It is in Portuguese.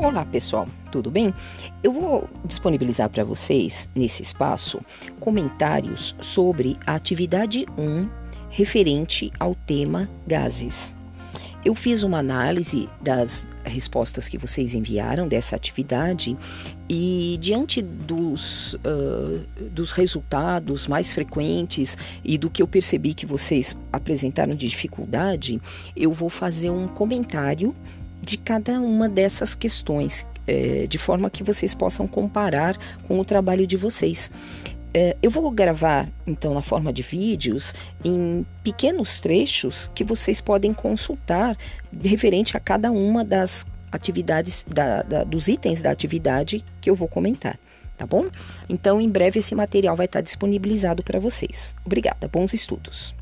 Olá pessoal, tudo bem? Eu vou disponibilizar para vocês nesse espaço comentários sobre a atividade 1 referente ao tema gases. Eu fiz uma análise das respostas que vocês enviaram dessa atividade e, diante dos, uh, dos resultados mais frequentes e do que eu percebi que vocês apresentaram de dificuldade, eu vou fazer um comentário de cada uma dessas questões, é, de forma que vocês possam comparar com o trabalho de vocês. É, eu vou gravar, então, na forma de vídeos, em pequenos trechos que vocês podem consultar referente a cada uma das atividades, da, da, dos itens da atividade que eu vou comentar, tá bom? Então, em breve esse material vai estar disponibilizado para vocês. Obrigada, bons estudos.